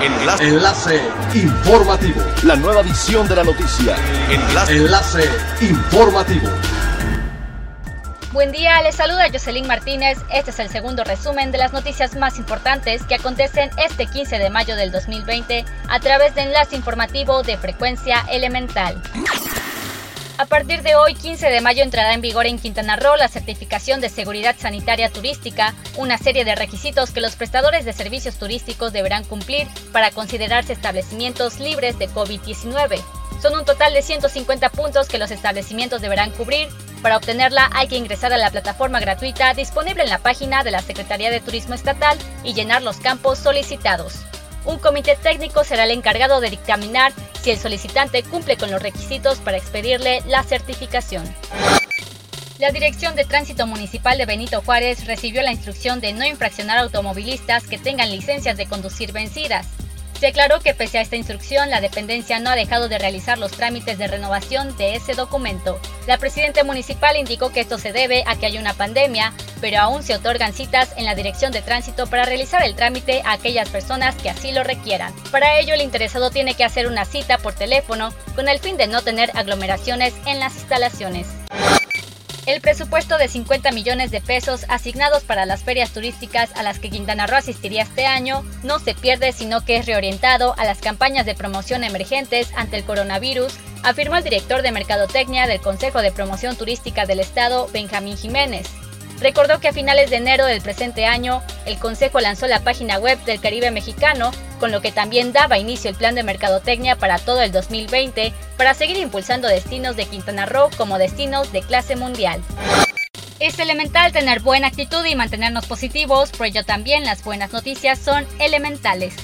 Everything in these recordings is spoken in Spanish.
Enlace. Enlace informativo. La nueva edición de la noticia. Enlace. Enlace informativo. Buen día, les saluda Jocelyn Martínez. Este es el segundo resumen de las noticias más importantes que acontecen este 15 de mayo del 2020 a través de Enlace Informativo de Frecuencia Elemental. A partir de hoy, 15 de mayo, entrará en vigor en Quintana Roo la certificación de seguridad sanitaria turística, una serie de requisitos que los prestadores de servicios turísticos deberán cumplir para considerarse establecimientos libres de COVID-19. Son un total de 150 puntos que los establecimientos deberán cubrir. Para obtenerla hay que ingresar a la plataforma gratuita disponible en la página de la Secretaría de Turismo Estatal y llenar los campos solicitados. Un comité técnico será el encargado de dictaminar si el solicitante cumple con los requisitos para expedirle la certificación. La Dirección de Tránsito Municipal de Benito Juárez recibió la instrucción de no infraccionar automovilistas que tengan licencias de conducir vencidas. Declaró que pese a esta instrucción, la dependencia no ha dejado de realizar los trámites de renovación de ese documento. La presidenta municipal indicó que esto se debe a que hay una pandemia, pero aún se otorgan citas en la Dirección de Tránsito para realizar el trámite a aquellas personas que así lo requieran. Para ello, el interesado tiene que hacer una cita por teléfono con el fin de no tener aglomeraciones en las instalaciones. El presupuesto de 50 millones de pesos asignados para las ferias turísticas a las que Quintana Roo asistiría este año no se pierde, sino que es reorientado a las campañas de promoción emergentes ante el coronavirus, afirmó el director de Mercadotecnia del Consejo de Promoción Turística del Estado, Benjamín Jiménez. Recordó que a finales de enero del presente año, el Consejo lanzó la página web del Caribe Mexicano, con lo que también daba inicio el plan de mercadotecnia para todo el 2020 para seguir impulsando destinos de Quintana Roo como destinos de clase mundial. Es elemental tener buena actitud y mantenernos positivos, por ello también las buenas noticias son elementales.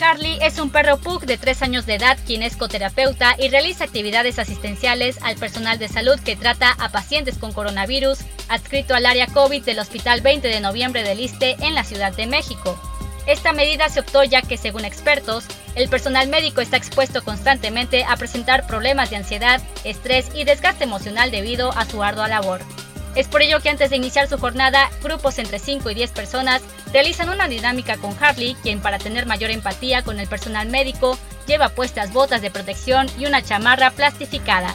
Harley es un perro pug de 3 años de edad quien es coterapeuta y realiza actividades asistenciales al personal de salud que trata a pacientes con coronavirus, adscrito al área COVID del Hospital 20 de Noviembre del Iste en la Ciudad de México. Esta medida se optó ya que, según expertos, el personal médico está expuesto constantemente a presentar problemas de ansiedad, estrés y desgaste emocional debido a su ardua labor. Es por ello que antes de iniciar su jornada, grupos entre 5 y 10 personas realizan una dinámica con Harley, quien para tener mayor empatía con el personal médico lleva puestas botas de protección y una chamarra plastificada.